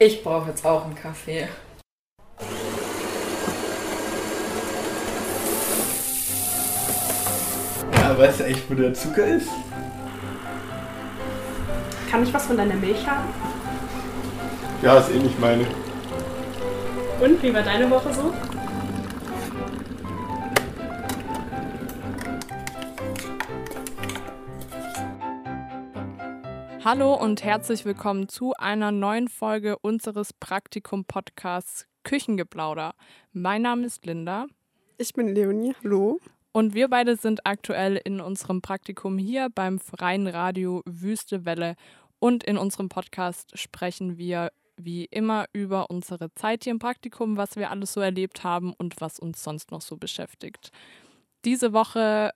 Ich brauche jetzt auch einen Kaffee. Ja, weißt du echt, wo der Zucker ist? Kann ich was von deiner Milch haben? Ja, ist eh nicht meine. Und wie war deine Woche so? Hallo und herzlich willkommen zu einer neuen Folge unseres Praktikum-Podcasts Küchengeplauder. Mein Name ist Linda. Ich bin Leonie, hallo. Und wir beide sind aktuell in unserem Praktikum hier beim Freien Radio Wüste Welle. Und in unserem Podcast sprechen wir wie immer über unsere Zeit hier im Praktikum, was wir alles so erlebt haben und was uns sonst noch so beschäftigt. Diese Woche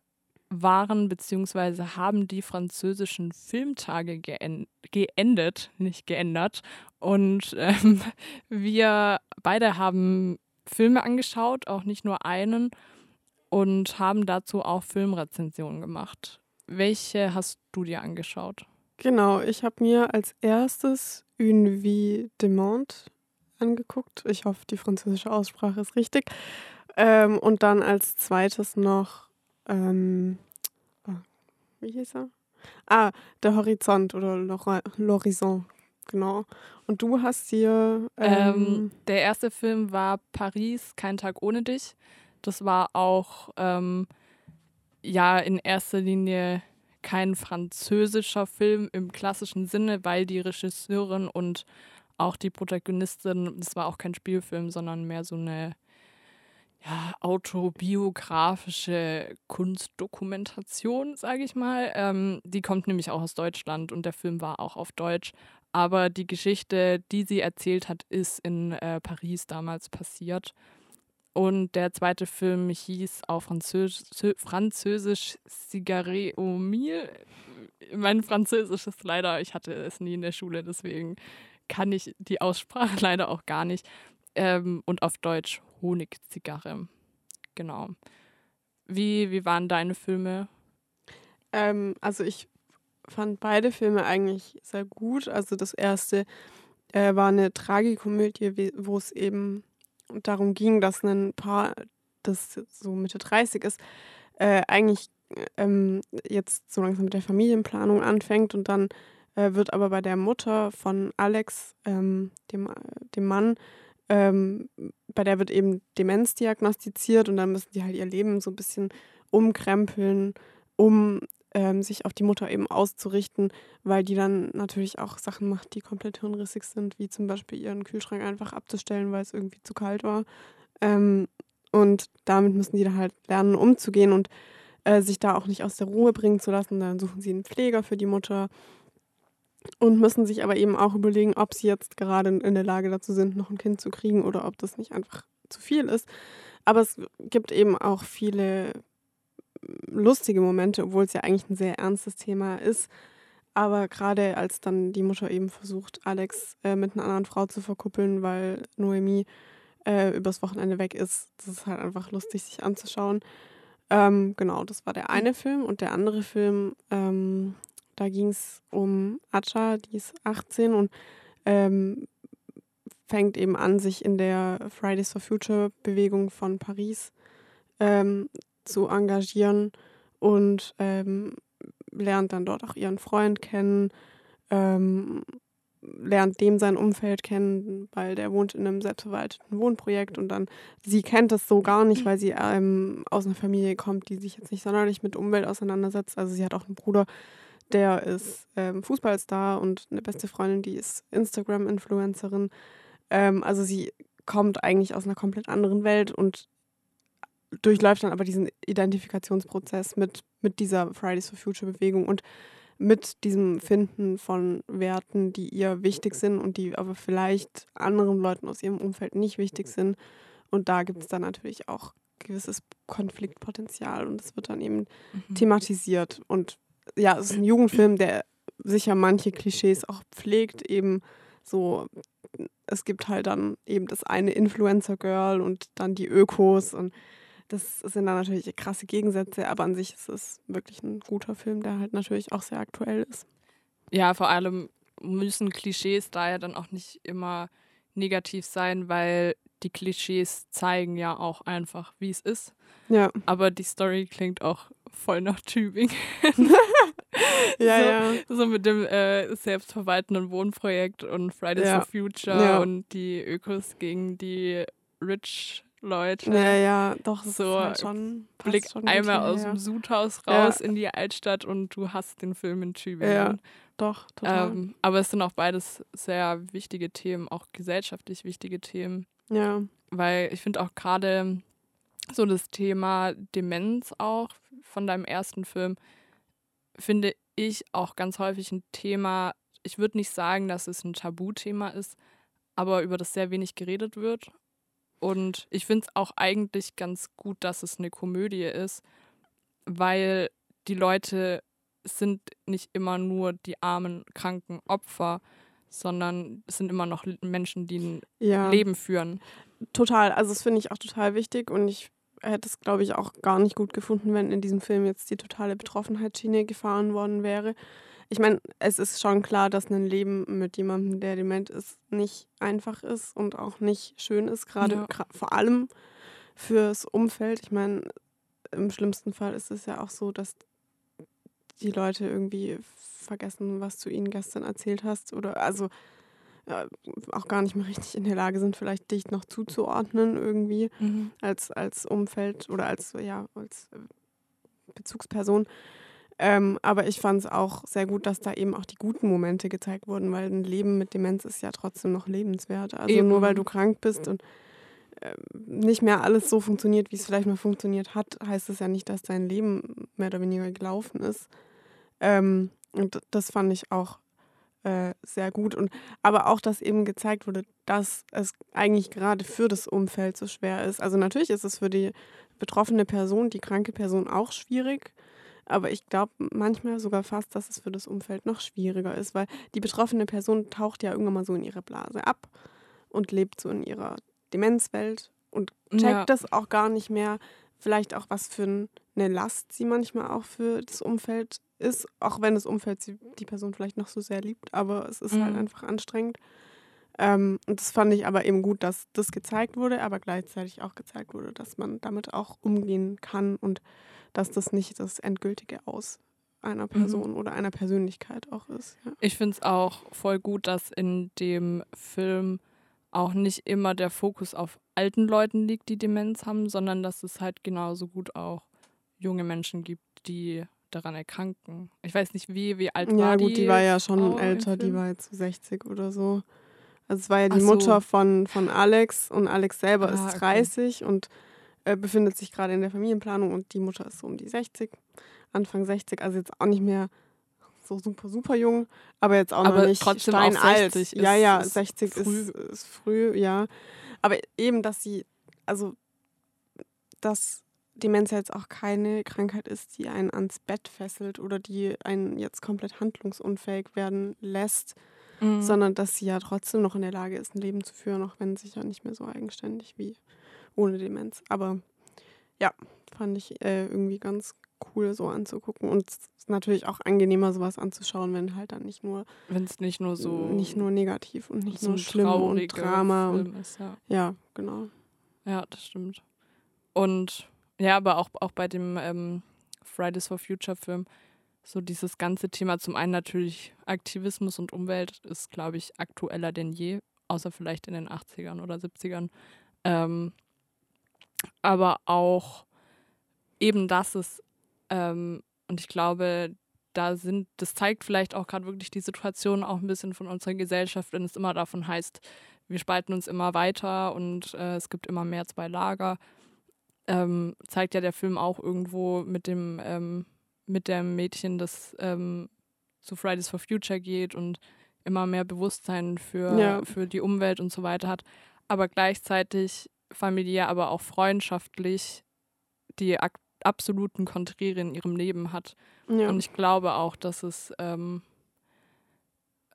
waren bzw. haben die französischen Filmtage geendet, nicht geändert. Und ähm, wir beide haben Filme angeschaut, auch nicht nur einen, und haben dazu auch Filmrezensionen gemacht. Welche hast du dir angeschaut? Genau, ich habe mir als erstes Une vie de monde angeguckt. Ich hoffe, die französische Aussprache ist richtig. Ähm, und dann als zweites noch ähm, oh, wie hieß er? Ah, der Horizont oder L'Horizon, genau. Und du hast hier. Ähm, ähm, der erste Film war Paris, kein Tag ohne dich. Das war auch ähm, ja in erster Linie kein französischer Film im klassischen Sinne, weil die Regisseurin und auch die Protagonistin, das war auch kein Spielfilm, sondern mehr so eine ja, autobiografische Kunstdokumentation, sage ich mal. Ähm, die kommt nämlich auch aus Deutschland und der Film war auch auf Deutsch. Aber die Geschichte, die sie erzählt hat, ist in äh, Paris damals passiert. Und der zweite Film hieß auf Französ Französisch Cigarette au Mille. Mein Französisch ist leider, ich hatte es nie in der Schule, deswegen kann ich die Aussprache leider auch gar nicht. Ähm, und auf Deutsch Honigzigarre. Genau. Wie, wie waren deine Filme? Ähm, also ich fand beide Filme eigentlich sehr gut. Also das erste äh, war eine Tragikomödie, wo es eben darum ging, dass ein Paar, das so Mitte 30 ist, äh, eigentlich ähm, jetzt so langsam mit der Familienplanung anfängt und dann äh, wird aber bei der Mutter von Alex, ähm, dem, dem Mann, ähm, bei der wird eben Demenz diagnostiziert und dann müssen die halt ihr Leben so ein bisschen umkrempeln, um ähm, sich auf die Mutter eben auszurichten, weil die dann natürlich auch Sachen macht, die komplett hirnrissig sind, wie zum Beispiel ihren Kühlschrank einfach abzustellen, weil es irgendwie zu kalt war. Ähm, und damit müssen die dann halt lernen, umzugehen und äh, sich da auch nicht aus der Ruhe bringen zu lassen. Dann suchen sie einen Pfleger für die Mutter und müssen sich aber eben auch überlegen, ob sie jetzt gerade in der Lage dazu sind, noch ein Kind zu kriegen oder ob das nicht einfach zu viel ist. Aber es gibt eben auch viele lustige Momente, obwohl es ja eigentlich ein sehr ernstes Thema ist. Aber gerade als dann die Mutter eben versucht, Alex äh, mit einer anderen Frau zu verkuppeln, weil Noemi äh, übers Wochenende weg ist, das ist halt einfach lustig, sich anzuschauen. Ähm, genau, das war der eine Film. Und der andere Film, ähm, da ging es um Acha, die ist 18 und ähm, fängt eben an, sich in der Fridays for Future Bewegung von Paris ähm, zu engagieren und ähm, lernt dann dort auch ihren Freund kennen, ähm, lernt dem sein Umfeld kennen, weil der wohnt in einem selbstverwalteten Wohnprojekt und dann, sie kennt das so gar nicht, weil sie ähm, aus einer Familie kommt, die sich jetzt nicht sonderlich mit Umwelt auseinandersetzt. Also sie hat auch einen Bruder, der ist ähm, Fußballstar und eine beste Freundin, die ist Instagram-Influencerin. Ähm, also sie kommt eigentlich aus einer komplett anderen Welt und durchläuft dann aber diesen Identifikationsprozess mit, mit dieser Fridays for Future Bewegung und mit diesem Finden von Werten, die ihr wichtig sind und die aber vielleicht anderen Leuten aus ihrem Umfeld nicht wichtig sind. Und da gibt es dann natürlich auch gewisses Konfliktpotenzial und es wird dann eben mhm. thematisiert. Und ja, es ist ein Jugendfilm, der sicher manche Klischees auch pflegt, eben so, es gibt halt dann eben das eine Influencer-Girl und dann die Ökos und das sind dann natürlich krasse Gegensätze, aber an sich ist es wirklich ein guter Film, der halt natürlich auch sehr aktuell ist. Ja, vor allem müssen Klischees daher dann auch nicht immer negativ sein, weil die Klischees zeigen ja auch einfach, wie es ist. Ja, Aber die Story klingt auch voll nach Tübingen. ja, so, ja. so mit dem äh, selbstverwaltenden Wohnprojekt und Fridays Ja. for Future Ja. und die Ökos gegen die Rich Leute. Ja, ja, doch, So, halt schon, Blick schon einmal hierher. aus dem Sudhaus Ja. raus in die Altstadt und du hast den Film in Tübingen. Ja, Doch, total. Ähm, aber es sind auch beides sehr wichtige Themen, auch gesellschaftlich wichtige Themen, ja, weil ich finde auch gerade so das Thema Demenz auch von deinem ersten Film, finde ich auch ganz häufig ein Thema, ich würde nicht sagen, dass es ein Tabuthema ist, aber über das sehr wenig geredet wird. Und ich finde es auch eigentlich ganz gut, dass es eine Komödie ist, weil die Leute sind nicht immer nur die armen, kranken Opfer, sondern es sind immer noch Menschen, die ein ja. Leben führen. Total, also das finde ich auch total wichtig und ich hätte es, glaube ich, auch gar nicht gut gefunden, wenn in diesem Film jetzt die totale Betroffenheitsschiene gefahren worden wäre. Ich meine, es ist schon klar, dass ein Leben mit jemandem, der dement ist, nicht einfach ist und auch nicht schön ist, gerade Ja. vor allem fürs Umfeld. Ich meine, im schlimmsten Fall ist es ja auch so, dass die Leute irgendwie vergessen, was du ihnen gestern erzählt hast oder also auch gar nicht mehr richtig in der Lage sind, vielleicht dich noch zuzuordnen irgendwie als, als Umfeld oder als, ja, als äh, Bezugsperson. Ähm, aber ich fand es auch sehr gut, dass da eben auch die guten Momente gezeigt wurden, weil ein Leben mit Demenz ist ja trotzdem noch lebenswert. Also Eben. nur weil du krank bist und ähm, nicht mehr alles so funktioniert, wie es vielleicht mal funktioniert hat, heißt es ja nicht, dass dein Leben mehr oder weniger gelaufen ist. Ähm, und das fand ich auch äh, sehr gut. Und aber auch, dass eben gezeigt wurde, dass es eigentlich gerade für das Umfeld so schwer ist. Also natürlich ist es für die betroffene Person, die kranke Person auch schwierig. Aber ich glaube manchmal sogar fast, dass es für das Umfeld noch schwieriger ist, weil die betroffene Person taucht ja irgendwann mal so in ihre Blase ab und lebt so in ihrer Demenzwelt und checkt Ja. das auch gar nicht mehr. Vielleicht auch, was für ein- eine Last sie manchmal auch für das Umfeld ist, auch wenn das Umfeld sie, die Person vielleicht noch so sehr liebt, aber es ist halt Mhm. einfach anstrengend. Ähm, und das fand ich aber eben gut, dass das gezeigt wurde, aber gleichzeitig auch gezeigt wurde, dass man damit auch umgehen kann und dass das nicht das endgültige Aus einer Person oder einer Persönlichkeit auch ist. Ja. Ich finde es auch voll gut, dass in dem Film auch nicht immer der Fokus auf alten Leuten liegt, die Demenz haben, sondern dass es halt genauso gut auch junge Menschen gibt, die daran erkranken. Ich weiß nicht, wie, wie alt Ja, war die gut, die war ja schon älter, die war jetzt so 60 oder so. Also es war ja die so. Mutter von, von Alex und Alex selber Ah, ist okay. 30 und äh, befindet sich gerade in der Familienplanung und die Mutter ist so um die 60, Anfang 60, also jetzt auch nicht mehr so super, super jung, aber jetzt auch Aber noch nicht trotzdem auch steinalt. 60 ja, ist- ja, ist 60 früh. Ist, ist früh, ja. Aber eben, dass sie, also, dass Demenz ja jetzt auch keine Krankheit ist, die einen ans Bett fesselt oder die einen jetzt komplett handlungsunfähig werden lässt, Mhm. sondern dass sie ja trotzdem noch in der Lage ist, ein Leben zu führen, auch wenn sicher nicht mehr so eigenständig wie ohne Demenz. Aber ja, fand ich äh, irgendwie ganz cool so anzugucken und es ist natürlich auch angenehmer sowas anzuschauen, wenn halt dann nicht nur Wenn es nicht nur so, nicht nur negativ und nicht so nur schlimm und Drama und ist. Ja. ja, genau. ja, das stimmt. Und ja, aber auch, auch bei dem ähm, Fridays for Future Film, so dieses ganze Thema, zum einen natürlich Aktivismus und Umwelt ist, glaube ich, aktueller denn je, außer vielleicht in den 80ern oder 70ern. Ähm, aber auch eben, dass es, ähm, und ich glaube, da sind, das zeigt vielleicht auch gerade wirklich die Situation auch ein bisschen von unserer Gesellschaft, wenn es immer davon heißt, wir spalten uns immer weiter und äh, es gibt immer mehr zwei Lager. Ähm, zeigt ja der Film auch irgendwo mit dem, ähm, mit dem Mädchen, das ähm, zu Fridays for Future geht und immer mehr Bewusstsein für, Ja. für die Umwelt und so weiter hat, aber gleichzeitig familiär, aber auch freundschaftlich die absoluten Konträre in ihrem Leben hat. Ja. Und ich glaube auch, dass es, ähm,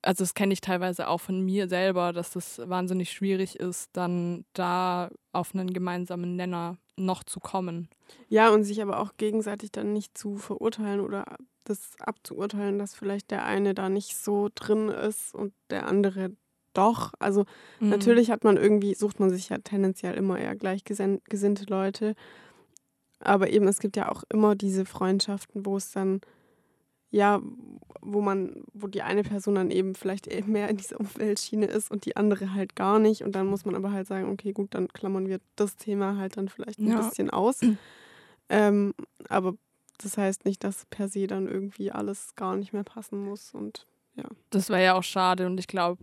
also das kenne ich teilweise auch von mir selber, dass das wahnsinnig schwierig ist, dann da auf einen gemeinsamen Nenner noch zu kommen. Ja, und sich aber auch gegenseitig dann nicht zu verurteilen oder das abzuurteilen, dass vielleicht der eine da nicht so drin ist und der andere doch. Also Mhm. natürlich hat man irgendwie, sucht man sich ja tendenziell immer eher gleichgesinnte Leute. Aber eben, es gibt ja auch immer diese Freundschaften, wo es dann, ja, wo man, wo die eine Person dann eben vielleicht eher mehr in dieser Umweltschiene ist und die andere halt gar nicht. Und dann muss man aber halt sagen, okay, gut, dann klammern wir das Thema halt dann vielleicht ein Ja. bisschen aus. Ähm, aber das heißt nicht, dass per se dann irgendwie alles gar nicht mehr passen muss. Und Das wäre ja auch schade und ich glaube,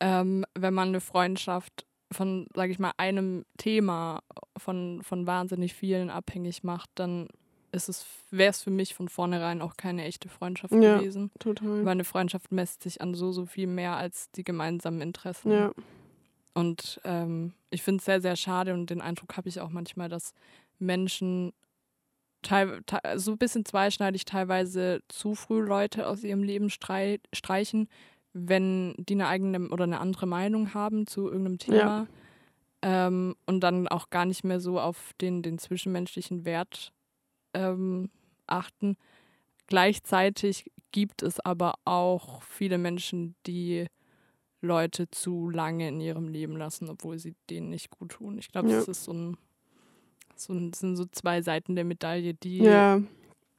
ähm, wenn man eine Freundschaft von, sage ich mal, einem Thema von, von wahnsinnig vielen abhängig macht, dann ist es, wäre es für mich von vornherein auch keine echte Freundschaft Ja. gewesen. total. Weil eine Freundschaft messt sich an so, so viel mehr als die gemeinsamen Interessen. Ja, Und ähm, ich finde es sehr, sehr schade und den Eindruck habe ich auch manchmal, dass Menschen so ein bisschen zweischneidig teilweise zu früh Leute aus ihrem Leben strei streichen, wenn die eine eigene oder eine andere Meinung haben zu irgendeinem Thema. Ja. Ähm, und dann auch gar nicht mehr so auf den, den zwischenmenschlichen Wert ähm, achten. Gleichzeitig gibt es aber auch viele Menschen, die Leute zu lange in ihrem Leben lassen, obwohl sie denen nicht gut tun. Ich glaube, Ja. das ist so ein, so ein, sind so zwei Seiten der Medaille, die ja,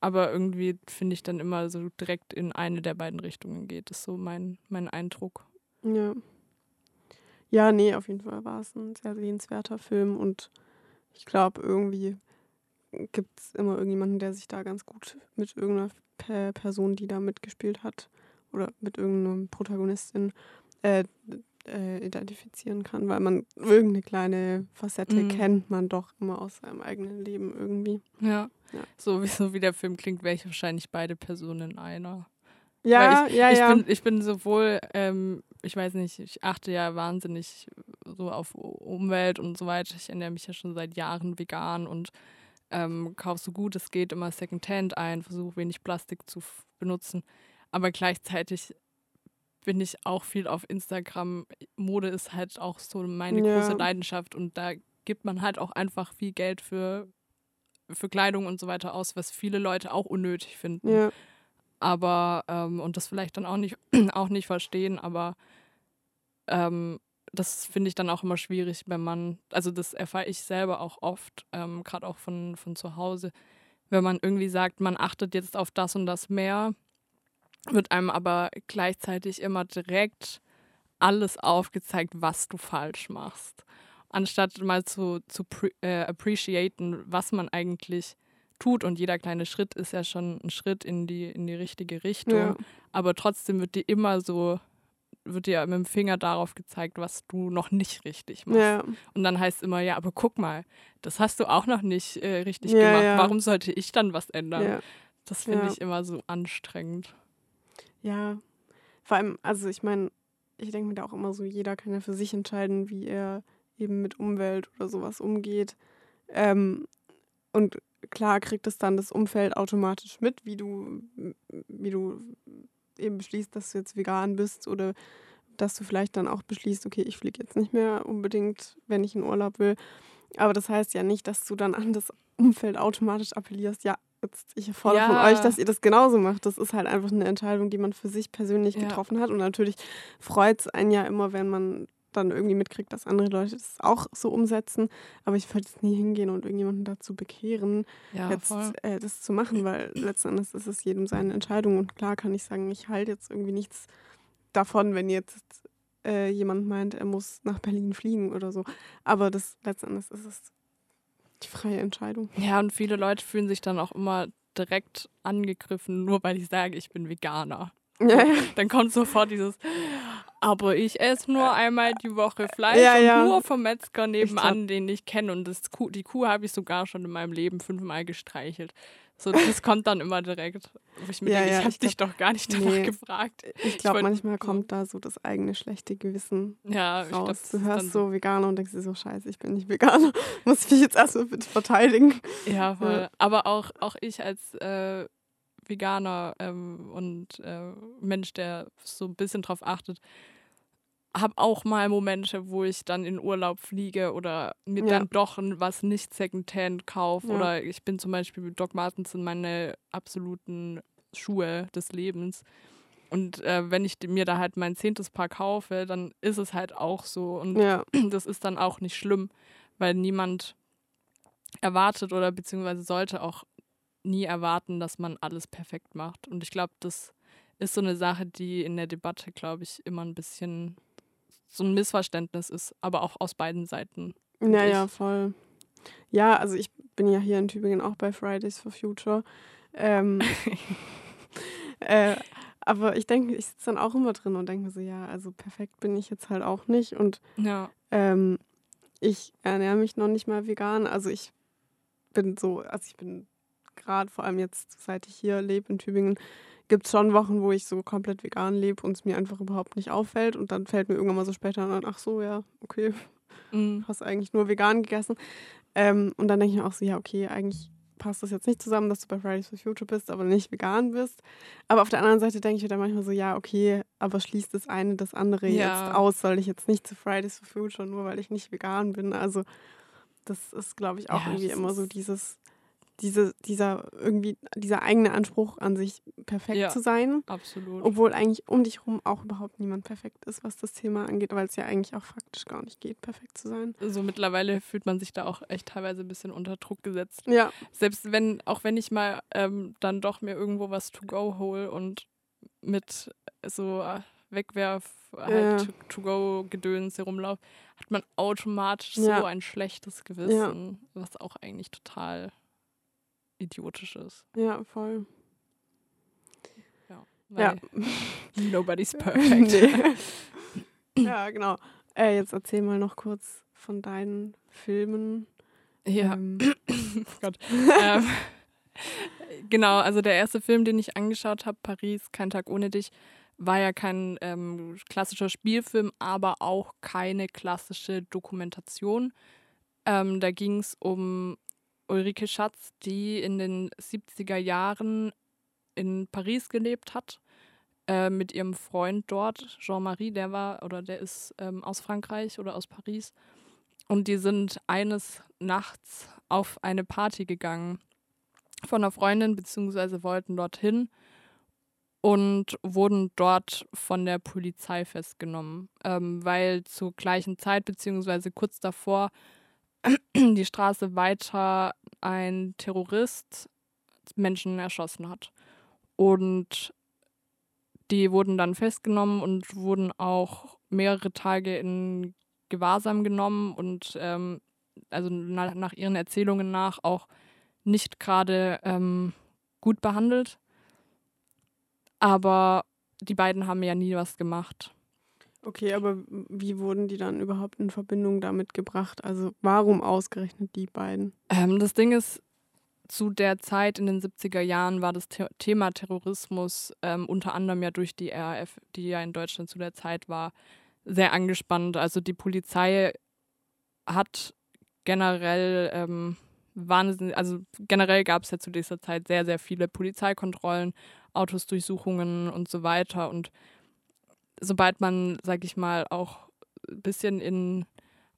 aber irgendwie, finde ich, dann immer so direkt in eine der beiden Richtungen geht. Das ist so mein, mein Eindruck. ja. Ja, nee, auf jeden Fall war es ein sehr sehenswerter Film und ich glaube, irgendwie gibt es immer irgendjemanden, der sich da ganz gut mit irgendeiner Pe Person, die da mitgespielt hat oder mit irgendeiner Protagonistin äh, äh, identifizieren kann, weil man irgendeine kleine Facette Mhm. kennt man doch immer aus seinem eigenen Leben irgendwie. Ja. Ja. So, wie, so wie der Film klingt, wäre ich wahrscheinlich beide Personen in einer. Ja, Weil ich, ja, ich ja. Bin, ich bin sowohl, ähm, ich weiß nicht, ich achte ja wahnsinnig so auf Umwelt und so weiter. Ich ernähre mich ja schon seit Jahren vegan und ähm, kaufe so gut es geht immer Secondhand ein, versuche wenig Plastik zu benutzen. Aber gleichzeitig bin ich auch viel auf Instagram. Mode ist halt auch so meine Ja. große Leidenschaft und da gibt man halt auch einfach viel Geld für, für Kleidung und so weiter aus, was viele Leute auch unnötig finden ja. aber ähm, und das vielleicht dann auch nicht auch nicht verstehen, aber ähm, das finde ich dann auch immer schwierig, wenn man, also das erfahre ich selber auch oft, ähm, gerade auch von, von zu Hause, wenn man irgendwie sagt, man achtet jetzt auf das und das mehr, wird einem aber gleichzeitig immer direkt alles aufgezeigt, was du falsch machst. Anstatt mal zu, zu äh, appreciaten, was man eigentlich tut. Und jeder kleine Schritt ist ja schon ein Schritt in die, in die richtige Richtung. Ja. Aber trotzdem wird dir immer so, wird dir mit dem Finger darauf gezeigt, was du noch nicht richtig machst. Ja, Und dann heißt es immer, ja, aber guck mal, das hast du auch noch nicht äh, richtig Ja, gemacht. ja. Warum sollte ich dann was ändern? Das finde ich immer so anstrengend. Ja, vor allem, also ich meine, ich denke mir da auch immer so, jeder kann ja für sich entscheiden, wie er eben mit Umwelt oder sowas umgeht. Ähm, und klar kriegt es dann das Umfeld automatisch mit, wie du, wie du eben beschließt, dass du jetzt vegan bist oder dass du vielleicht dann auch beschließt, okay, ich fliege jetzt nicht mehr unbedingt, wenn ich in Urlaub will. Aber das heißt ja nicht, dass du dann an das Umfeld automatisch appellierst, ja, jetzt, ich fordere von Ja. euch, dass ihr das genauso macht. Das ist halt einfach eine Entscheidung, die man für sich persönlich Ja. getroffen hat. Und natürlich freut es einen ja immer, wenn man dann irgendwie mitkriegt, dass andere Leute das auch so umsetzen. Aber ich würde jetzt nie hingehen und irgendjemanden dazu bekehren, Ja, jetzt äh, das zu machen, weil letzten Endes ist es jedem seine Entscheidung. Und klar kann ich sagen, ich halte jetzt irgendwie nichts davon, wenn jetzt äh, jemand meint, er muss nach Berlin fliegen oder so. Aber das letzten Endes ist es die freie Entscheidung. Ja, und viele Leute fühlen sich dann auch immer direkt angegriffen, nur weil ich sage, ich bin Veganer. Dann kommt sofort dieses, aber ich esse nur einmal die Woche Fleisch Ja, und ja. nur vom Metzger nebenan, glaub- den ich kenne. Und das Kuh, die Kuh habe ich sogar schon in meinem Leben fünfmal gestreichelt. So, das kommt dann immer direkt. Wo ich mir Ja, denke, ich habe ich dich doch gar nicht danach Nee. gefragt. Ich glaube, manchmal kommt da so das eigene schlechte Gewissen Ja, ich glaub, raus. das du hörst so Veganer und denkst dir so, scheiße, ich bin nicht Veganer. Muss ich mich jetzt erstmal bitte verteidigen. Ja, voll. Aber auch, auch ich als äh, Veganer ähm, und äh, Mensch, der so ein bisschen drauf achtet, habe auch mal Momente, wo ich dann in Urlaub fliege oder mir Ja. dann doch was nicht Secondhand kaufe. Ja. Oder ich bin zum Beispiel mit Doc Martens sind meine absoluten Schuhe des Lebens. Und äh, wenn ich mir da halt mein zehntes Paar kaufe, dann ist es halt auch so. Und Ja, das ist dann auch nicht schlimm, weil niemand erwartet oder beziehungsweise sollte auch nie erwarten, dass man alles perfekt macht. Und ich glaube, das ist so eine Sache, die in der Debatte, glaube ich, immer ein bisschen so ein Missverständnis ist, aber auch aus beiden Seiten. ja, ich- ja, voll. Ja, also ich bin ja hier in Tübingen auch bei Fridays for Future. Ähm, äh, aber ich denke, ich sitze dann auch immer drin und denke mir so, ja, also perfekt bin ich jetzt halt auch nicht. Und Ja, ähm, ich ernähre mich noch nicht mal vegan. Also ich bin so, also ich bin gerade vor allem jetzt, seit ich hier lebe in Tübingen, gibt es schon Wochen, wo ich so komplett vegan lebe und es mir einfach überhaupt nicht auffällt. Und dann fällt mir irgendwann mal so später an, ach so, ja, okay, mm, hast eigentlich nur vegan gegessen. Ähm, und dann denke ich mir auch so, ja, okay, eigentlich passt das jetzt nicht zusammen, dass du bei Fridays for Future bist, aber nicht vegan bist. Aber auf der anderen Seite denke ich mir dann manchmal so, ja, okay, aber schließt das eine das andere Ja. jetzt aus? Soll ich jetzt nicht zu Fridays for Future, nur weil ich nicht vegan bin? Also das ist, glaube ich, auch Ja, irgendwie immer so dieses, diese, dieser irgendwie, dieser eigene Anspruch an sich perfekt Ja. zu sein. absolut. Obwohl eigentlich um dich herum auch überhaupt niemand perfekt ist, was das Thema angeht, weil es ja eigentlich auch faktisch gar nicht geht, perfekt zu sein. So mittlerweile fühlt man sich da auch echt teilweise ein bisschen unter Druck gesetzt. Ja, Selbst wenn, auch wenn ich mal ähm, dann doch mir irgendwo was to go hole und mit so äh, Wegwerf halt Ja. to go Gedöns herumlaufe, hat man automatisch Ja. so ein schlechtes Gewissen, was auch eigentlich total idiotisch ist. ja, voll. Weil Ja. nobody's perfect. Nee. ja, genau. Äh, jetzt erzähl mal noch kurz von deinen Filmen. Ja. Ähm, Oh Gott. ähm, genau, also der erste Film, den ich angeschaut habe, Paris, Kein Tag ohne dich, war ja kein ähm, klassischer Spielfilm, aber auch keine klassische Dokumentation. Ähm, da ging es um Ulrike Schatz, die in den 70er Jahren in Paris gelebt hat, äh, mit ihrem Freund dort, Jean-Marie, der war oder der ist ähm, aus Frankreich oder aus Paris. Und die sind eines Nachts auf eine Party gegangen von einer Freundin, beziehungsweise wollten dorthin und wurden dort von der Polizei festgenommen, ähm, weil zur gleichen Zeit, beziehungsweise kurz davor, die Straße weiter ein Terrorist Menschen erschossen hat. Und die wurden dann festgenommen und wurden auch mehrere Tage in Gewahrsam genommen und ähm, also nach, nach ihren Erzählungen nach auch nicht gerade ähm, gut behandelt. Aber die beiden haben ja nie was gemacht. Okay, aber wie wurden die dann überhaupt in Verbindung damit gebracht? Also warum ausgerechnet die beiden? Ähm, das Ding ist, zu der Zeit in den 70er Jahren war das The Thema Terrorismus ähm, unter anderem ja durch die RAF, die ja in Deutschland zu der Zeit war, sehr angespannt. Also die Polizei hat generell ähm, wahnsinnig, also generell gab es ja zu dieser Zeit sehr, sehr viele Polizeikontrollen, Autosdurchsuchungen und so weiter. Und sobald man, sag ich mal, auch ein bisschen in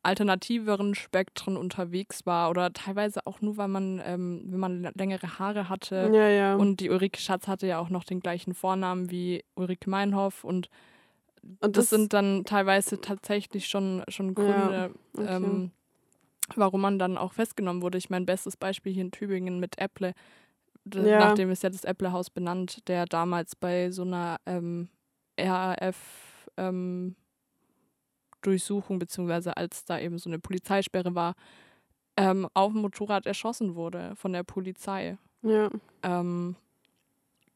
alternativeren Spektren unterwegs war oder teilweise auch nur, weil man, ähm, wenn man längere Haare hatte. Ja, ja. Und die Ulrike Schatz hatte ja auch noch den gleichen Vornamen wie Ulrike Meinhoff und Und das, sind dann teilweise tatsächlich schon, schon Gründe, okay. ähm, warum man dann auch festgenommen wurde. Ich mein bestes Beispiel hier in Tübingen mit Apple, Ja. nachdem ist ja das Apple-Haus benannt, der damals bei so einer ähm, RAF ähm, Durchsuchung, beziehungsweise als da eben so eine Polizeisperre war, ähm, auf dem Motorrad erschossen wurde von der Polizei. ja. Ähm,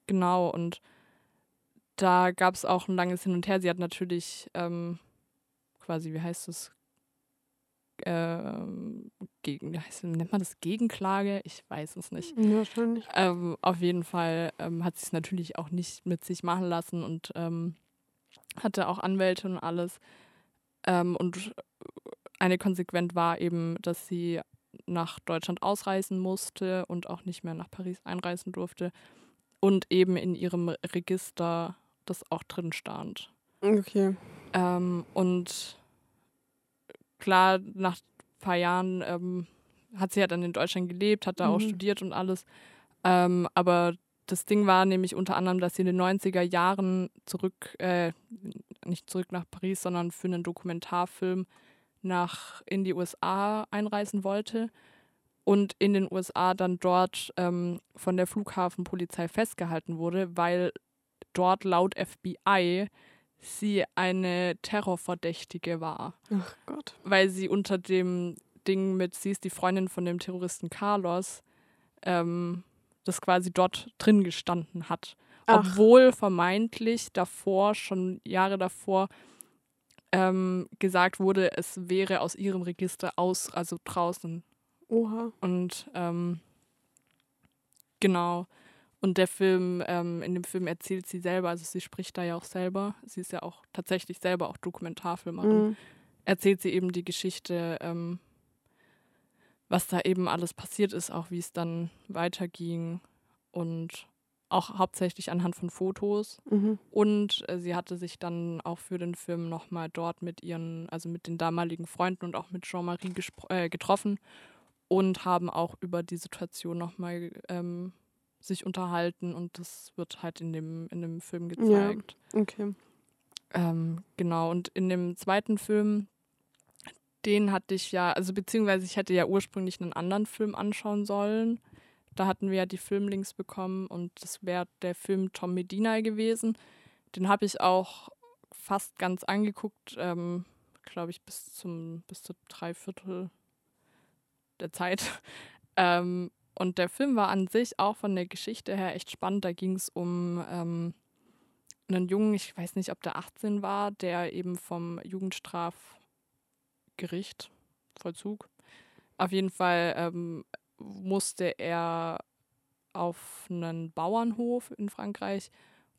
genau, und da gab es auch ein langes Hin und Her. Sie hat natürlich ähm, quasi, wie heißt es, gegen, wie heißt, nennt man das Gegenklage? Ich weiß es nicht. Wahrscheinlich. Ähm, auf jeden Fall ähm, hat sie es natürlich auch nicht mit sich machen lassen und ähm, hatte auch Anwälte und alles. Ähm, und eine Konsequenz war eben, dass sie nach Deutschland ausreisen musste und auch nicht mehr nach Paris einreisen durfte. Und eben in ihrem Register das auch drin stand. Okay. Ähm, und klar, nach ein paar Jahren ähm, hat sie ja dann in Deutschland gelebt, hat da auch Mhm. studiert und alles. Ähm, aber das Ding war nämlich unter anderem, dass sie in den 90er Jahren zurück, äh, nicht zurück nach Paris, sondern für einen Dokumentarfilm nach in die USA einreisen wollte und in den USA dann dort ähm, von der Flughafenpolizei festgehalten wurde, weil dort laut FBI sie eine Terrorverdächtige war, Ach Gott. weil sie unter dem Ding mit, sie ist die Freundin von dem Terroristen Carlos, ähm, das quasi dort drin gestanden hat. Ach. Obwohl vermeintlich davor, schon Jahre davor, ähm, gesagt wurde, es wäre aus ihrem Register aus, also draußen. Oha. Und ähm, genau. Und der Film, ähm, in dem Film erzählt sie selber, also sie spricht da ja auch selber. Sie ist ja auch tatsächlich selber auch Dokumentarfilmerin. Mhm. Erzählt sie eben die Geschichte, ähm, was da eben alles passiert ist, auch wie es dann weiterging. Und auch hauptsächlich anhand von Fotos. Mhm. Und äh, sie hatte sich dann auch für den Film nochmal dort mit ihren, also mit den damaligen Freunden und auch mit Jean-Marie äh, getroffen und haben auch über die Situation nochmal ähm, sich unterhalten und das wird halt in dem, in dem Film gezeigt. Okay. Ähm, genau, und in dem zweiten Film, den hatte ich ja, also beziehungsweise ich hätte ja ursprünglich einen anderen Film anschauen sollen. Da hatten wir ja die Filmlinks bekommen und das wäre der Film Tom Medina gewesen. Den habe ich auch fast ganz angeguckt, ähm, glaube ich, bis zum, bis zur Dreiviertel der Zeit. Ähm, und der Film war an sich auch von der Geschichte her echt spannend. Da ging es um ähm, einen Jungen, ich weiß nicht, ob der 18 war, der eben vom Jugendstrafgericht, Vollzug, auf jeden Fall ähm, musste er auf einen Bauernhof in Frankreich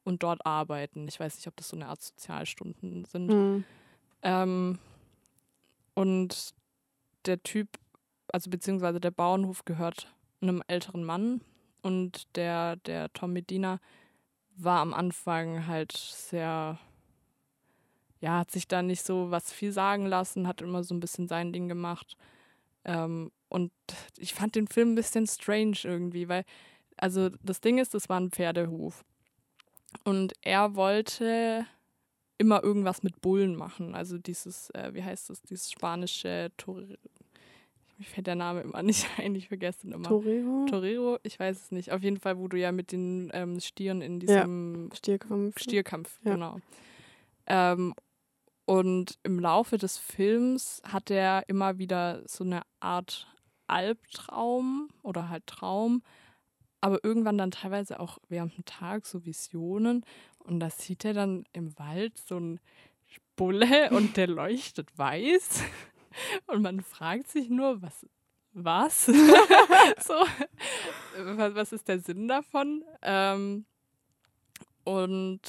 und dort arbeiten. Ich weiß nicht, ob das so eine Art Sozialstunden sind. Mhm. Ähm, und der Typ, also beziehungsweise der Bauernhof gehört einem älteren Mann und der, der Tom Medina war am Anfang halt sehr, ja, hat sich da nicht so was viel sagen lassen, hat immer so ein bisschen sein Ding gemacht. Ähm, und ich fand den Film ein bisschen strange irgendwie, weil, also das Ding ist, das war ein Pferdehof. Und er wollte immer irgendwas mit Bullen machen. Also dieses, äh, wie heißt das, dieses spanische Tor Mir fällt der Name immer nicht ein, ich vergesse ihn immer. Torero? Torero, ich weiß es nicht. Auf jeden Fall, wo du ja mit den ähm, Stieren in diesem Stierkampf. Stierkampf, Ja. genau. Ähm, und im Laufe des Films hat er immer wieder so eine Art Albtraum oder halt Traum, aber irgendwann dann teilweise auch während dem Tag so Visionen. Und da sieht er dann im Wald so einen Bulle und der leuchtet weiß. Und man fragt sich nur, was, was? so, was, was ist der Sinn davon? Ähm, und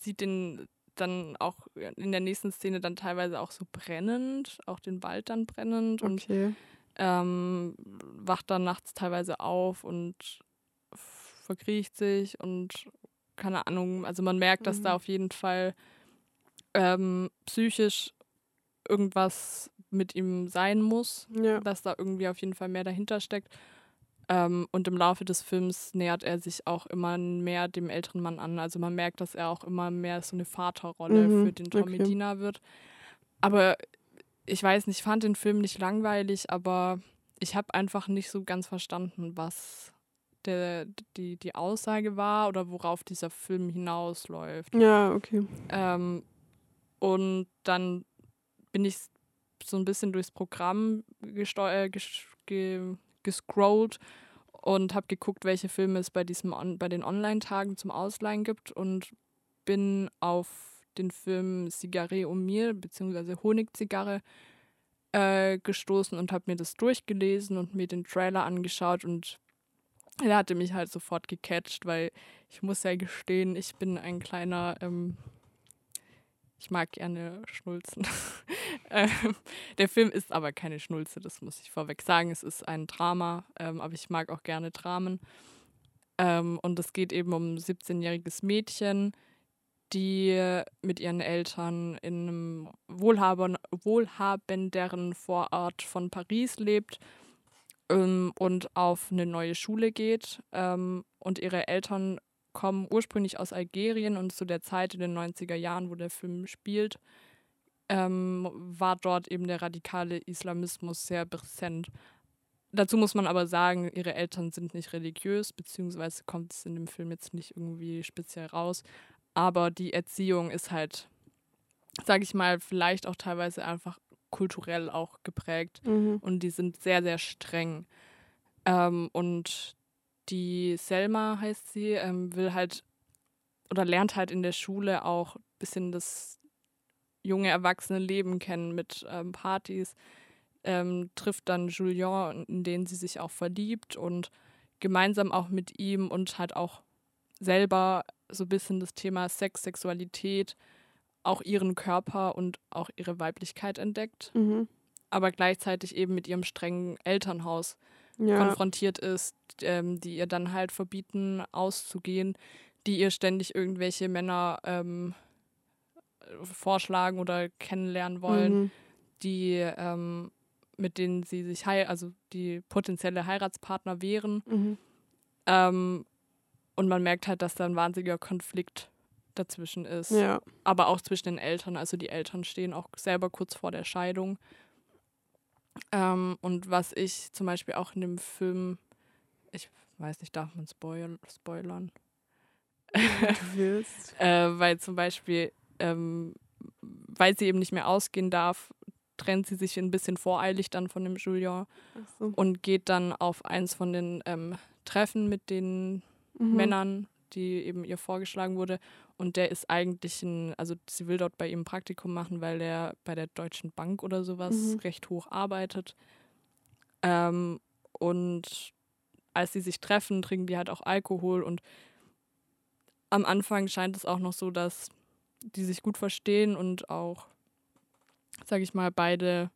sieht den dann auch in der nächsten Szene dann teilweise auch so brennend, auch den Wald dann brennend und Okay. ähm, wacht dann nachts teilweise auf und verkriecht sich und keine Ahnung, also man merkt, dass da Mhm. auf jeden Fall ähm, psychisch irgendwas mit ihm sein muss, Ja. dass da irgendwie auf jeden Fall mehr dahinter steckt. Ähm, und im Laufe des Films nähert er sich auch immer mehr dem älteren Mann an. Also man merkt, dass er auch immer mehr so eine Vaterrolle Mhm, für den Tom okay. Medina wird. Aber ich weiß nicht, ich fand den Film nicht langweilig, aber ich habe einfach nicht so ganz verstanden, was der, die, die Aussage war oder worauf dieser Film hinausläuft. Ja, okay. Ähm, und dann bin ich so ein bisschen durchs Programm äh, ge gescrollt und habe geguckt, welche Filme es bei, diesem on bei den Online-Tagen zum Ausleihen gibt und bin auf den Film Cigarre au Miel bzw. Honigzigarre äh, gestoßen und habe mir das durchgelesen und mir den Trailer angeschaut und er hatte mich halt sofort gecatcht, weil ich muss ja gestehen, ich bin ein kleiner, ähm, ich mag gerne Schnulzen. ähm, der Film ist aber keine Schnulze, das muss ich vorweg sagen. Es ist ein Drama, ähm, aber ich mag auch gerne Dramen. Ähm, und es geht eben um ein 17-jähriges Mädchen, die mit ihren Eltern in einem wohlhaben, wohlhabenderen Vorort von Paris lebt ähm, und auf eine neue Schule geht. Ähm, und ihre Eltern kommen ursprünglich aus Algerien und zu der Zeit in den 90er Jahren, wo der Film spielt, ähm, war dort eben der radikale Islamismus sehr präsent. Dazu muss man aber sagen, ihre Eltern sind nicht religiös, beziehungsweise kommt es in dem Film jetzt nicht irgendwie speziell raus. Aber die Erziehung ist halt, sage ich mal, vielleicht auch teilweise einfach kulturell auch geprägt. Mhm. Und die sind sehr, sehr streng. Ähm, und die Selma heißt sie, ähm, will halt oder lernt halt in der Schule auch ein bisschen das junge erwachsene Leben kennen mit ähm, Partys, ähm, trifft dann Julien, in den sie sich auch verliebt und gemeinsam auch mit ihm und halt auch selber so ein bisschen das Thema Sex, Sexualität, auch ihren Körper und auch ihre Weiblichkeit entdeckt, Mhm. aber gleichzeitig eben mit ihrem strengen Elternhaus Ja. konfrontiert ist, ähm, die ihr dann halt verbieten, auszugehen, die ihr ständig irgendwelche Männer ähm, vorschlagen oder kennenlernen wollen, Mhm. die ähm, mit denen sie sich hei also die potenzielle Heiratspartner wären. Mhm. Ähm, und man merkt halt, dass da ein wahnsinniger Konflikt dazwischen ist. Ja. Aber auch zwischen den Eltern. Also die Eltern stehen auch selber kurz vor der Scheidung. Ähm, und was ich zum Beispiel auch in dem Film, ich weiß nicht, darf man spoil spoilern? Du willst. äh, weil zum Beispiel, ähm, weil sie eben nicht mehr ausgehen darf, trennt sie sich ein bisschen voreilig dann von dem Julien so. und geht dann auf eins von den ähm, Treffen mit den Mhm. Männern, die eben ihr vorgeschlagen wurde. Und der ist eigentlich ein, also sie will dort bei ihm ein Praktikum machen, weil er bei der Deutschen Bank oder sowas Mhm. recht hoch arbeitet. Ähm, und als sie sich treffen, trinken die halt auch Alkohol und am Anfang scheint es auch noch so, dass die sich gut verstehen und auch, sag ich mal, beide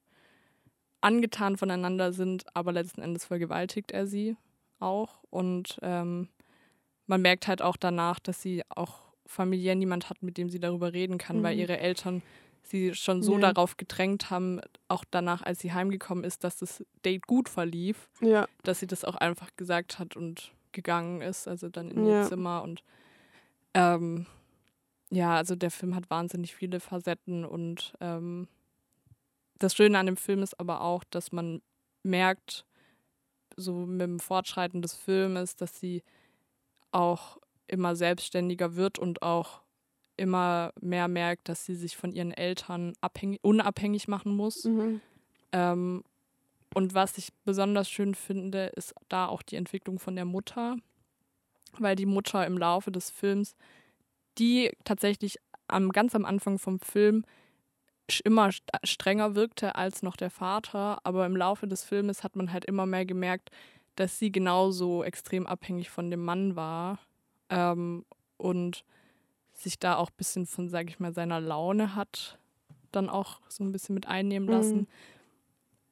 angetan voneinander sind, aber letzten Endes vergewaltigt er sie auch. Und ähm, man merkt halt auch danach, dass sie auch familiär niemand hat, mit dem sie darüber reden kann, weil Mhm. ihre Eltern sie schon so Ja. darauf gedrängt haben, auch danach, als sie heimgekommen ist, dass das Date gut verlief, Ja. dass sie das auch einfach gesagt hat und gegangen ist, also dann in Ja. ihr Zimmer und ähm, ja, also der Film hat wahnsinnig viele Facetten und ähm, das Schöne an dem Film ist aber auch, dass man merkt, so mit dem Fortschreiten des Filmes, dass sie auch immer selbstständiger wird und auch immer mehr merkt, dass sie sich von ihren Eltern abhängig, unabhängig machen muss. Mhm. Ähm, und was ich besonders schön finde, ist da auch die Entwicklung von der Mutter, weil die Mutter im Laufe des Films, die tatsächlich am, ganz am Anfang vom Film immer st strenger wirkte als noch der Vater, aber im Laufe des Filmes hat man halt immer mehr gemerkt, dass sie genauso extrem abhängig von dem Mann war ähm, und sich da auch ein bisschen von, sage ich mal, seiner Laune hat dann auch so ein bisschen mit einnehmen lassen Mhm.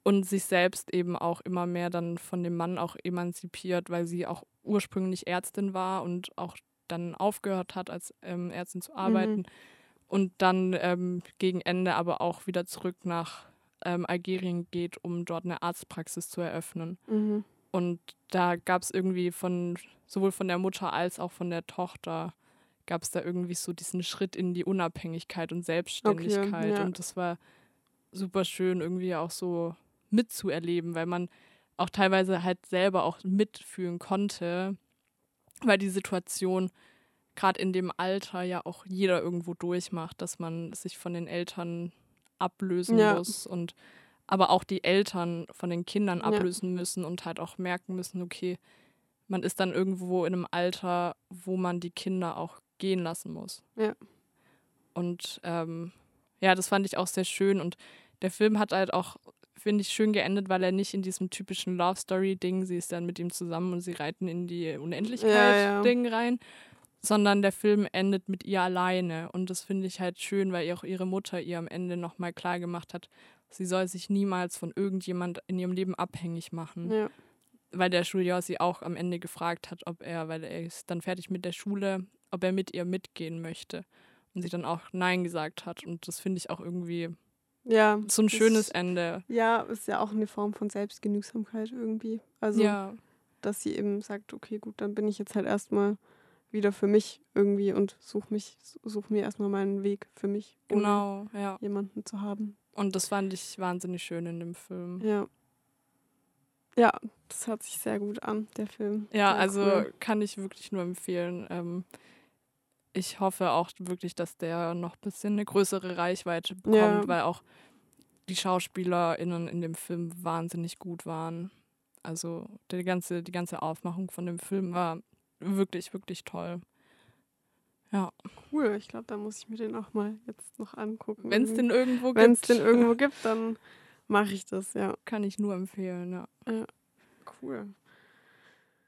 und sich selbst eben auch immer mehr dann von dem Mann auch emanzipiert, weil sie auch ursprünglich Ärztin war und auch dann aufgehört hat, als ähm, Ärztin zu arbeiten und dann ähm, gegen Ende aber auch wieder zurück nach ähm, Algerien geht, um dort eine Arztpraxis zu eröffnen. Mhm. Und da gab es irgendwie von sowohl von der Mutter als auch von der Tochter gab es da irgendwie so diesen Schritt in die Unabhängigkeit und Selbstständigkeit. ja. Und das war super schön, irgendwie auch so mitzuerleben, weil man auch teilweise halt selber auch mitfühlen konnte, weil die Situation gerade in dem Alter ja auch jeder irgendwo durchmacht, dass man sich von den Eltern ablösen Ja. muss und aber auch die Eltern von den Kindern Ja. ablösen müssen und halt auch merken müssen, okay, man ist dann irgendwo in einem Alter, wo man die Kinder auch gehen lassen muss. Ja. Und ähm, ja, das fand ich auch sehr schön. Und der Film hat halt auch, finde ich, schön geendet, weil er nicht in diesem typischen Love Story-Ding, sie ist dann mit ihm zusammen und sie reiten in die Ja, ja. Unendlichkeit-Ding rein, sondern der Film endet mit ihr alleine. Und das finde ich halt schön, weil ihr auch ihre Mutter ihr am Ende nochmal klar gemacht hat, sie soll sich niemals von irgendjemand in ihrem Leben abhängig machen Ja. weil der Schuljahr sie auch am Ende gefragt hat, ob er, weil er ist dann fertig mit der Schule, ob er mit ihr mitgehen möchte. und sie dann auch Nein gesagt hat. Und das finde ich auch irgendwie Ja. so ein schönes Ende. Ja, ist ja auch eine Form von Selbstgenügsamkeit irgendwie. Also, ja, dass sie eben sagt, okay, gut, dann bin ich jetzt halt erstmal wieder für mich irgendwie und suche mich, such mir erstmal meinen Weg für mich, ohne genau, ja. jemanden zu haben. Und das fand ich wahnsinnig schön in dem Film. Ja. Ja, das hört sich sehr gut an, der Film. Ja, Sehr also cool. kann ich wirklich nur empfehlen. Ähm, ich hoffe auch wirklich, dass der noch ein bisschen eine größere Reichweite bekommt, Ja. weil auch die SchauspielerInnen in dem Film wahnsinnig gut waren. Also die ganze, die ganze Aufmachung von dem Film war wirklich, wirklich toll. Ja, Cool, ich glaube, da muss ich mir den auch mal jetzt noch angucken. wenn es den irgendwo Wenn es gibt, den irgendwo gibt, dann mache ich das, ja. kann ich nur empfehlen, ja. Cool.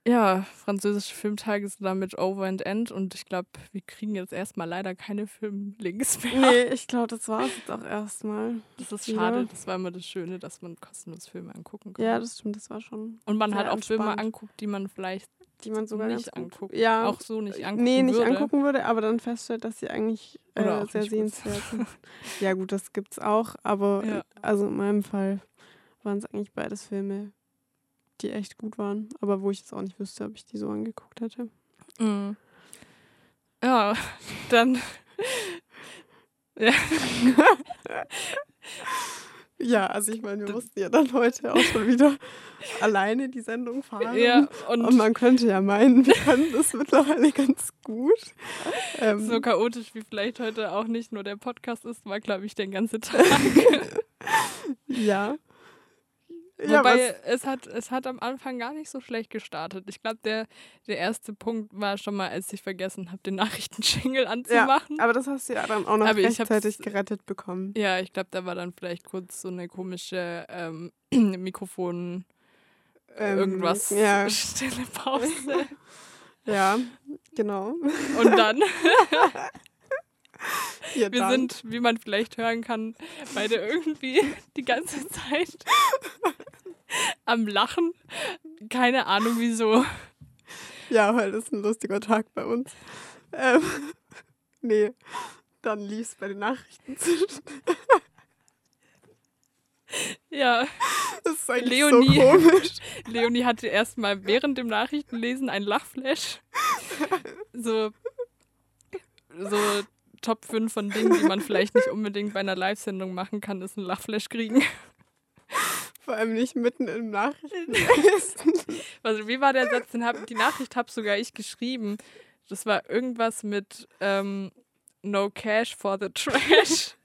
Ja, französische Filmtage sind damit over and end und ich glaube, wir kriegen jetzt erstmal leider keine Filmlinks mehr. Nee, ich glaube, das war es jetzt auch erstmal. Das ist Ja. schade, das war immer das Schöne, dass man kostenlos Filme angucken kann. Ja, das stimmt, das war schon. und man halt auch Filme anguckt, die man vielleicht Die man sogar nicht ganz anguckt. Ja, auch so nicht angucken nee, nicht würde. angucken würde, aber dann feststellt, dass sie eigentlich äh, sehr sehenswert sind. ja, gut, das gibt's auch, aber Ja. äh, also in meinem Fall waren es eigentlich beides Filme, die echt gut waren, aber wo ich jetzt auch nicht wüsste, ob ich die so angeguckt hätte. Mhm. Ja, dann. ja. Ja, also ich meine, wir mussten ja dann heute auch schon wieder alleine die Sendung fahren. ja, und, Und man könnte ja meinen, wir können das mittlerweile ganz gut. Ähm, so chaotisch wie vielleicht heute auch nicht nur der Podcast ist, war, glaube ich, der ganze Tag. ja. Ja, Wobei es hat, es hat am Anfang gar nicht so schlecht gestartet. Ich glaube, der, der erste Punkt war schon mal, als ich vergessen habe, den Nachrichtenschingle anzumachen. aber das hast du ja dann auch noch Aber rechtzeitig gerettet bekommen. Ja, ich glaube, da war dann vielleicht kurz so eine komische ähm, Mikrofon, Ähm, irgendwas, Ja, stille Pause. ja, genau. Und dann, Ja, wir sind, wie man vielleicht hören kann, beide irgendwie die ganze Zeit am Lachen. Keine Ahnung wieso. Ja, weil das ist ein lustiger Tag bei uns. Ähm, nee, dann lief es bei den Nachrichten. Ja, Das ist eigentlich Leonie. so komisch. Leonie hatte erstmal während dem Nachrichtenlesen ein Lachflash. So, so Top 5 von Dingen, die man vielleicht nicht unbedingt bei einer Live-Sendung machen kann, ist ein Lachflash kriegen. Vor allem nicht mitten im Nachrichten. Also, wie war der Satz? Den hab, die Nachricht habe sogar ich geschrieben. Das war irgendwas mit ähm, No Cash for the Trash.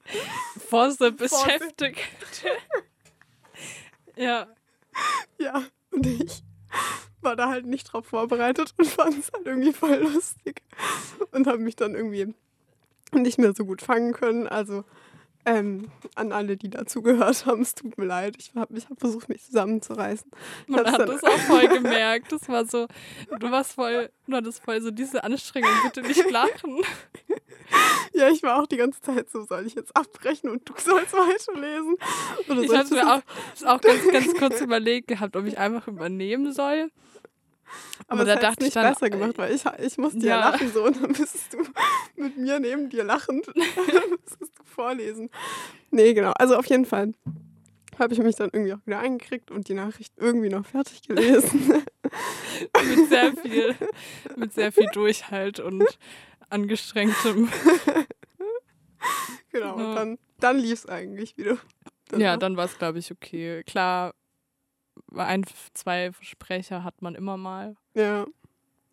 for the Beschäftigte. ja, Ja, und ich war da halt nicht drauf vorbereitet und fand es halt irgendwie voll lustig. Und habe mich dann irgendwie nicht mehr so gut fangen können. Also ähm, an alle, die dazugehört haben, es tut mir leid. Ich habe ich hab versucht, mich zusammenzureißen. man hat das auch voll gemerkt. Das war so, du warst voll, du hattest voll so diese Anstrengung, bitte nicht lachen. Ja, ich war auch die ganze Zeit so, soll ich jetzt abbrechen und du sollst weiterlesen? Oder Ich habe mir auch, auch ganz, ganz kurz überlegt gehabt, ob ich einfach übernehmen soll. Aber, Aber da das dachte dachte ich nicht dann, besser gemacht, weil ich, ich musste Ja. ja. lachen so und dann müsstest du mit mir neben dir lachend müsstest du vorlesen. Nee, genau. Also auf jeden Fall habe ich mich dann irgendwie auch wieder eingekriegt und die Nachricht irgendwie noch fertig gelesen. mit sehr viel, mit sehr viel Durchhalt und angestrengtem. genau. Ja. Und dann, dann lief es eigentlich wieder. Ja, dann war es, glaube ich, okay. Klar, ein, zwei Versprecher hat man immer mal. Ja.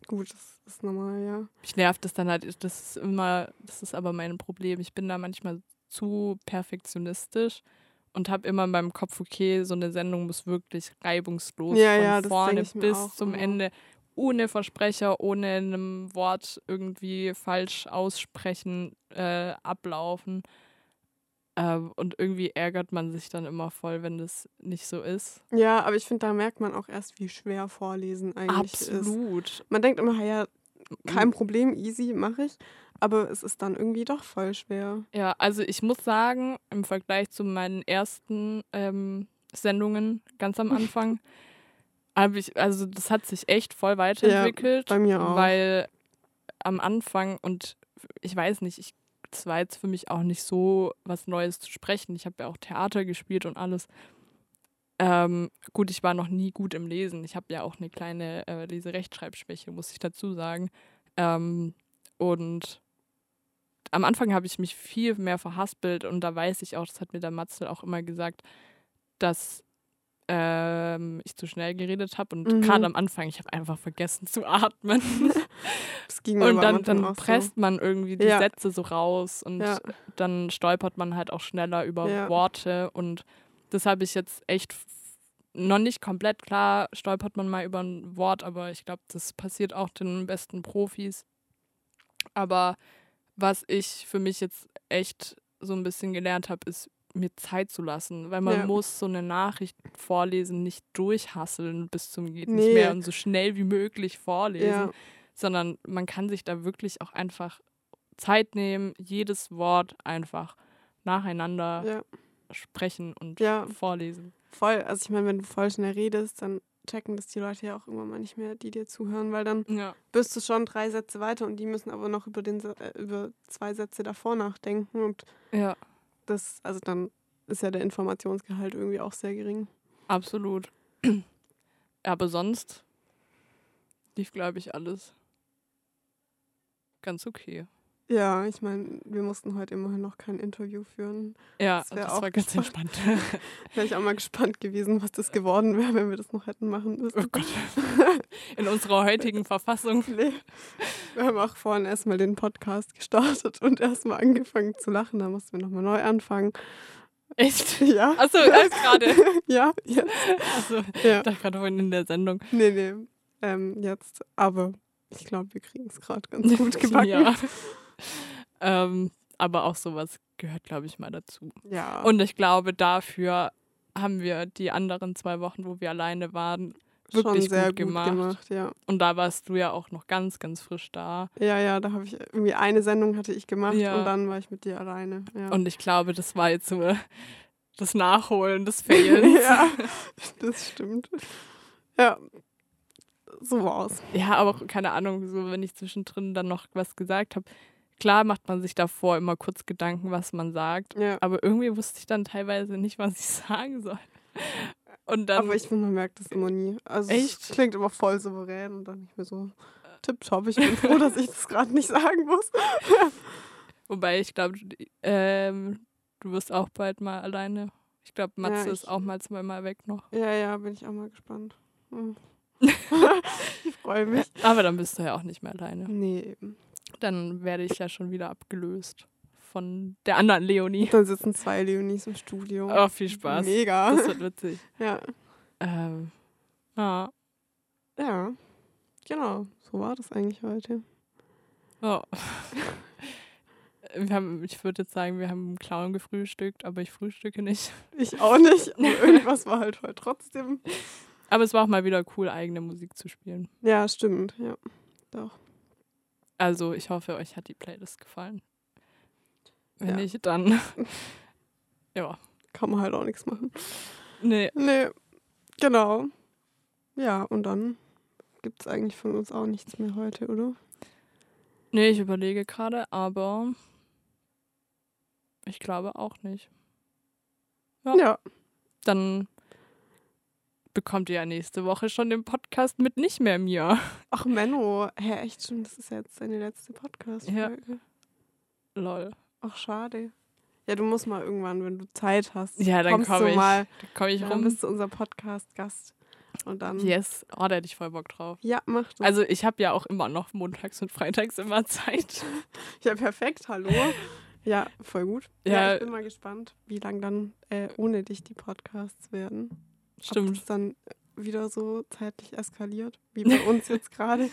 Gut, das ist normal, ja. Mich nervt das dann halt, das ist immer, das ist aber mein Problem. Ich bin da manchmal zu perfektionistisch und habe immer in meinem Kopf, okay, so eine Sendung muss wirklich reibungslos Ja, von ja, vorne ich bis auch zum immer. Ende, ohne Versprecher, ohne einem Wort irgendwie falsch aussprechen, äh, ablaufen. Äh, und irgendwie ärgert man sich dann immer voll, wenn das nicht so ist. Ja, aber ich finde, da merkt man auch erst, wie schwer Vorlesen eigentlich ist. Absolut. Man denkt immer, ja, kein Problem, easy, mache ich. Aber es ist dann irgendwie doch voll schwer. Ja, also ich muss sagen, im Vergleich zu meinen ersten ähm, Sendungen ganz am Anfang, habe ich, also das hat sich echt voll weiterentwickelt. bei mir auch. Weil am Anfang und ich weiß nicht, ich es war jetzt für mich auch nicht so was Neues zu sprechen. Ich habe ja auch Theater gespielt und alles. Ähm, gut, ich war noch nie gut im Lesen. Ich habe ja auch eine kleine äh, Leserechtschreibschwäche, muss ich dazu sagen. Ähm, und am Anfang habe ich mich viel mehr verhaspelt und da weiß ich auch, das hat mir der Matzel auch immer gesagt, dass ähm, ich zu schnell geredet habe und Mhm. gerade am Anfang, ich habe einfach vergessen zu atmen. Das ging und dann, dann auch so. presst man irgendwie die Ja. Sätze so raus und Ja. dann stolpert man halt auch schneller über Ja. Worte und das habe ich jetzt echt noch nicht komplett klar, stolpert man mal über ein Wort, aber ich glaube, das passiert auch den besten Profis. Aber was ich für mich jetzt echt so ein bisschen gelernt habe, ist mir Zeit zu lassen, weil man Ja. muss so eine Nachricht vorlesen, nicht durchhasseln bis zum geht Nee. nicht mehr und so schnell wie möglich vorlesen, Ja. sondern man kann sich da wirklich auch einfach Zeit nehmen, jedes Wort einfach nacheinander Ja, sprechen und Ja. vorlesen. voll. Also ich meine, wenn du voll schnell redest, dann checken das die Leute ja auch irgendwann mal nicht mehr, die dir zuhören, weil dann Ja. bist du schon drei Sätze weiter und die müssen aber noch über, den, äh, über zwei Sätze davor nachdenken und Ja, das, also dann ist ja der Informationsgehalt irgendwie auch sehr gering. absolut. Aber sonst lief, glaube ich, alles ganz okay. Ja, ich meine, wir mussten heute immerhin noch kein Interview führen. Ja, Das das, war ganz entspannt. Wäre ich auch mal gespannt gewesen, was das geworden wäre, wenn wir das noch hätten machen müssen. Oh Gott. In unserer heutigen Verfassung. Nee. Wir haben auch vorhin erstmal den Podcast gestartet und erstmal angefangen zu lachen. Da mussten wir nochmal neu anfangen. Echt? Ja. Achso, alles gerade. Ja, jetzt. Also, Ja. ich dachte gerade vorhin in der Sendung. Nee, nee. Ähm, jetzt. Aber ich glaube, wir kriegen es gerade ganz gut gebacken. Ja. ähm, aber auch sowas gehört, glaube ich, mal dazu. ja. Und ich glaube, dafür haben wir die anderen zwei Wochen, wo wir alleine waren, wirklich schon sehr gut gemacht. ja. Und da warst du ja auch noch ganz, ganz frisch da. Ja, ja, da habe ich irgendwie eine Sendung hatte ich gemacht Ja. und dann war ich mit dir alleine. Ja. Und ich glaube, das war jetzt so das Nachholen des Fails. ja, das stimmt. Ja, so war's. Ja, aber keine Ahnung, so wenn ich zwischendrin dann noch was gesagt habe. Klar macht man sich davor immer kurz Gedanken, was man sagt. Ja. Aber irgendwie wusste ich dann teilweise nicht, was ich sagen soll. Und dann, Aber ich finde, man merkt das immer nie. Also Echt? es klingt immer voll souverän und dann nicht mehr so tipptopp. Ich bin froh, dass ich das gerade nicht sagen muss. wobei ich glaube, ähm, du wirst auch bald mal alleine. Ich glaube, Matze Ja, ist ich- auch mal zweimal weg noch. Ja, ja, bin ich auch mal gespannt. Hm. ich freue mich. Aber dann bist du ja auch nicht mehr alleine. Nee, eben. Dann werde ich ja schon wieder abgelöst von der anderen Leonie. Dann sitzen zwei Leonis im Studio. Oh, viel Spaß. Mega. Das wird witzig. ja. Ähm, ja. ja, genau. So war das eigentlich heute. Oh. Wir haben, ich würde jetzt sagen, wir haben einen Clown gefrühstückt, aber ich frühstücke nicht. Ich auch nicht, aber irgendwas war halt heute trotzdem. Aber es war auch mal wieder cool, eigene Musik zu spielen. Ja, stimmt, ja. Doch. Also ich hoffe, euch hat die Playlist gefallen. Wenn Ja. nicht, dann. ja. Kann man halt auch nichts machen. Nee. Nee, genau. Ja, und dann gibt es eigentlich von uns auch nichts mehr heute, oder? Nee, ich überlege gerade, aber ich glaube auch nicht. Ja. Ja. Dann bekommt ihr ja nächste Woche schon den Podcast mit nicht mehr mir. Ach, Menno. Hä, echt schon, das ist ja jetzt deine letzte Podcast-Folge. Lol. Ach, schade. Ja, du musst mal irgendwann, wenn du Zeit hast, Ja, dann kommst komm du ich. mal. Da komme ich Dann rum. bist du unser Podcast-Gast. Und dann. Yes. Oh, da hätte ich voll Bock drauf. Ja, mach das. Also ich habe ja auch immer noch montags und freitags immer Zeit. Ja, perfekt, hallo. Ja, voll gut. Ja, Ja. ich bin mal gespannt, wie lang dann äh, ohne dich die Podcasts werden. Ob Stimmt. das dann wieder so zeitlich eskaliert, wie bei uns jetzt gerade.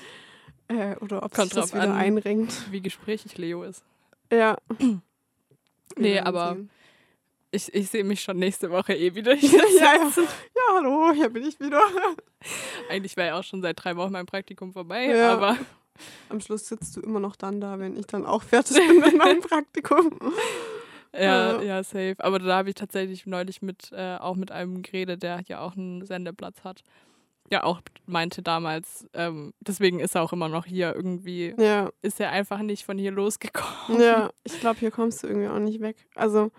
Äh, oder ob Kommt sich das wieder an. einrenkt. Wie gesprächig Leo ist. Ja. Nee, aber sehen. ich, ich sehe mich schon nächste Woche eh wieder. ja, ja. ja, hallo, hier bin ich wieder. Eigentlich wäre ja auch schon seit drei Wochen mein Praktikum vorbei, Ja. aber Am Schluss sitzt du immer noch dann da, wenn ich dann auch fertig bin mit meinem Praktikum. Ja, Ja. ja, safe. Aber da habe ich tatsächlich neulich mit äh, auch mit einem geredet, der ja auch einen Sendeplatz hat. ja auch meinte damals, ähm, deswegen ist er auch immer noch hier irgendwie, Ja, ist er einfach nicht von hier losgekommen. ja. Ich glaube, hier kommst du irgendwie auch nicht weg. Also,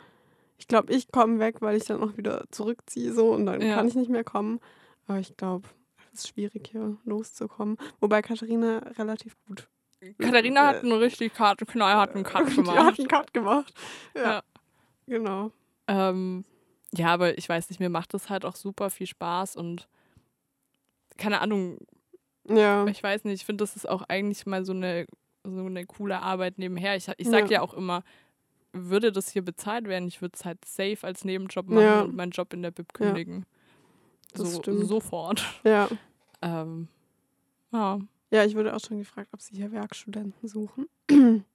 ich glaube, ich komme weg, weil ich dann auch wieder zurückziehe so und dann Ja. kann ich nicht mehr kommen. Aber ich glaube, es ist schwierig, hier loszukommen. Wobei Katharina relativ gut. Katharina hat einen richtig harten, knallharten Cut Die hat gemacht. einen Cut gemacht. Ja, Ja. genau. Ähm, ja, aber ich weiß nicht, mir macht das halt auch super viel Spaß und keine Ahnung, Ja, ich weiß nicht, ich finde, das ist auch eigentlich mal so eine, so eine coole Arbeit nebenher. Ich, ich sage Ja. ja. auch immer, würde das hier bezahlt werden, ich würde es halt safe als Nebenjob machen Ja. und meinen Job in der Ja. kündigen. Das so, stimmt. sofort. ja. Ähm, ja. Ja, ich wurde auch schon gefragt, ob sie hier Werkstudenten suchen.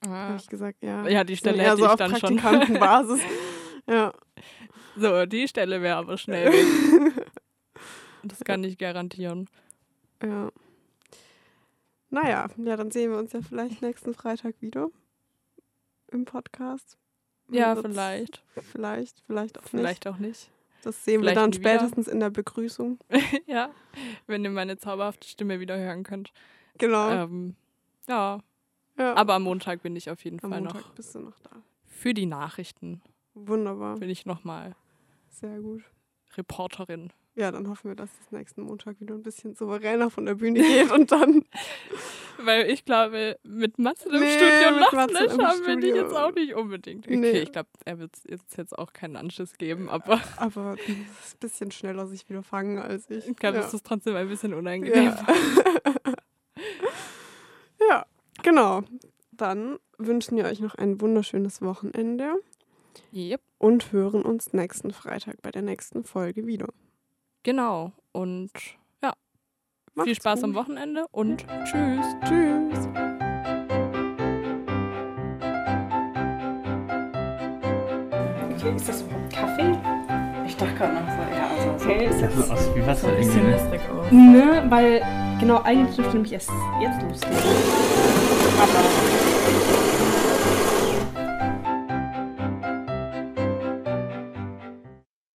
Da habe ich gesagt, ja. Ja, die Stelle hätte so ich auf dann schon. Praktikantenbasis. ja. So, die Stelle wäre aber schnell. Das kann ich garantieren. ja. Naja, ja, dann sehen wir uns ja vielleicht nächsten Freitag wieder im Podcast. Ja, vielleicht. Vielleicht, vielleicht auch nicht. Vielleicht auch nicht. Das sehen vielleicht wir dann nie wieder. spätestens in der Begrüßung. ja, wenn ihr meine zauberhafte Stimme wieder hören könnt. Genau. Ähm, ja, ja. aber am Montag bin ich auf jeden am Fall Montag noch bist du noch da. für die Nachrichten. Wunderbar. Bin ich nochmal Sehr gut. Reporterin. Ja, dann hoffen wir, dass es nächsten Montag wieder ein bisschen souveräner von der Bühne geht und dann Weil ich glaube, mit Matze im Nee, Studio im haben wir Studio. jetzt auch nicht unbedingt. Okay, Nee. ich glaube, er wird jetzt, jetzt auch keinen Anschiss geben, aber aber es ist ein bisschen schneller sich wieder fangen als ich. ich glaube, ja. es ist trotzdem ein bisschen unangenehm. Ja. ja, genau. Dann wünschen wir euch noch ein wunderschönes Wochenende Yep, und hören uns nächsten Freitag bei der nächsten Folge wieder. Genau. Und ja, viel Macht's Spaß gut. am Wochenende und tschüss. Tschüss. Okay, ist das überhaupt Kaffee? Ich dachte gerade noch so, ja, also so Okay, ist Das sieht aus wie Wasser ein irgendwie. bisschen Ne? wässrig aus. Ne, weil genau eigentlich dürfte nämlich erst jetzt loslegen. Aber